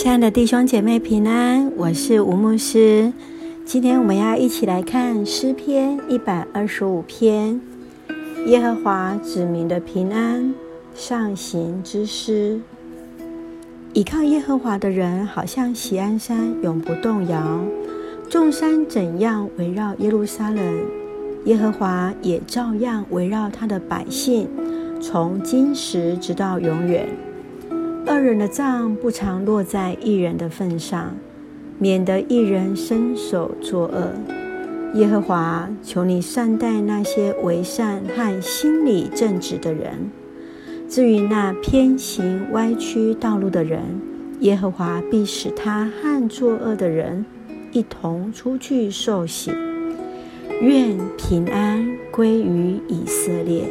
亲爱的弟兄姐妹平安，我是吴牧师。今天我们要一起来看诗篇一百二十五篇，耶和华指明的平安上行之诗。倚靠耶和华的人，好像喜安山，永不动摇。众山怎样围绕耶路撒冷，耶和华也照样围绕他的百姓，从今时直到永远。人的杖不常落在一人的份上，免得一人伸手作恶。耶和华，求你善待那些为善和心里正直的人。至于那偏行歪曲道路的人，耶和华必使他和作恶的人一同出去受洗。愿平安归于以色列。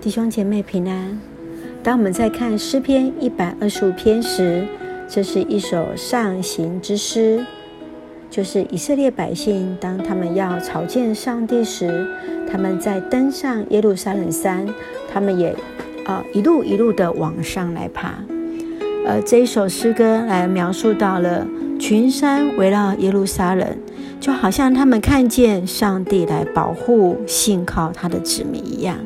弟兄姐妹平安。当我们在看诗篇一百二十五篇时，这是一首上行之诗，就是以色列百姓当他们要朝见上帝时，他们在登上耶路撒冷山，他们也啊、呃、一路一路的往上来爬。而这一首诗歌来描述到了群山围绕耶路撒冷，就好像他们看见上帝来保护信靠他的子民一样。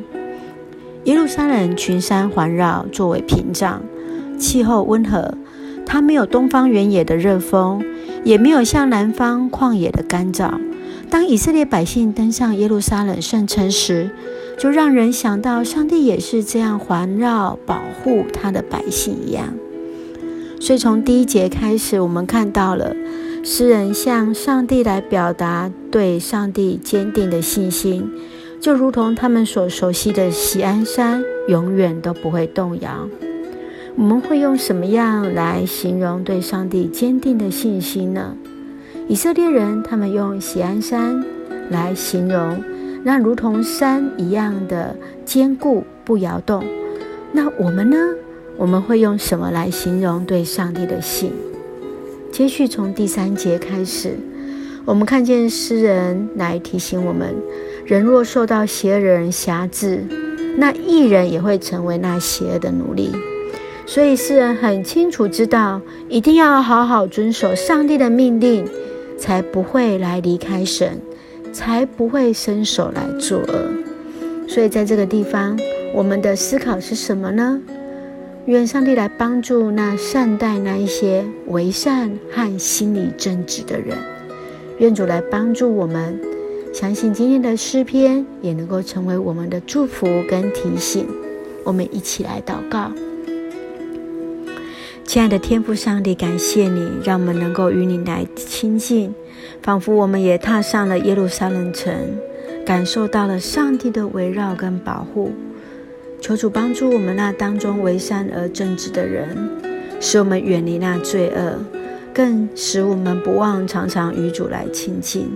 耶路撒冷群山环绕，作为屏障，气候温和。它没有东方原野的热风，也没有像南方旷野的干燥。当以色列百姓登上耶路撒冷圣城时，就让人想到上帝也是这样环绕、保护他的百姓一样。所以从第一节开始，我们看到了诗人向上帝来表达对上帝坚定的信心。就如同他们所熟悉的喜安山，永远都不会动摇。我们会用什么样来形容对上帝坚定的信心呢？以色列人他们用喜安山来形容，那如同山一样的坚固不摇动。那我们呢？我们会用什么来形容对上帝的信？接续从第三节开始，我们看见诗人来提醒我们。人若受到邪恶人辖制，那艺人也会成为那邪恶的奴隶。所以诗人很清楚知道，一定要好好遵守上帝的命令，才不会来离开神，才不会伸手来作恶。所以在这个地方，我们的思考是什么呢？愿上帝来帮助那善待那一些为善和心里正直的人。愿主来帮助我们。相信今天的诗篇也能够成为我们的祝福跟提醒。我们一起来祷告，亲爱的天父上帝，感谢你让我们能够与你来亲近，仿佛我们也踏上了耶路撒冷城，感受到了上帝的围绕跟保护。求主帮助我们那当中为善而正直的人，使我们远离那罪恶，更使我们不忘常常与主来亲近。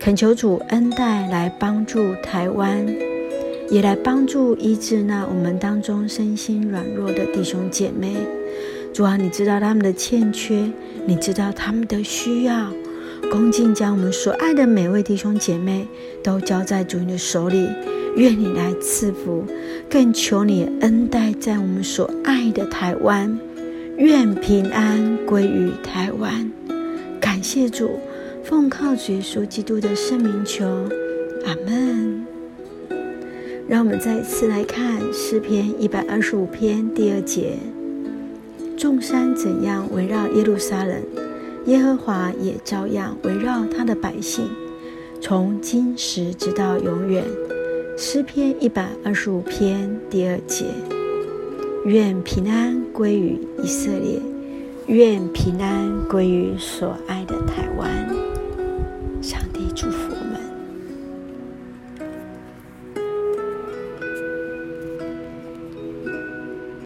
恳求主恩待来帮助台湾，也来帮助医治那我们当中身心软弱的弟兄姐妹。主啊，你知道他们的欠缺，你知道他们的需要，恭敬将我们所爱的每位弟兄姐妹都交在主你的手里，愿你来赐福，更求你恩待在我们所爱的台湾，愿平安归于台湾。感谢主。奉靠主耶稣基督的圣名求，阿门。让我们再一次来看诗篇一百二十五篇第二节：众山怎样围绕耶路撒冷，耶和华也照样围绕他的百姓，从今时直到永远。诗篇一百二十五篇第二节：愿平安归于以色列，愿平安归于所爱的台湾。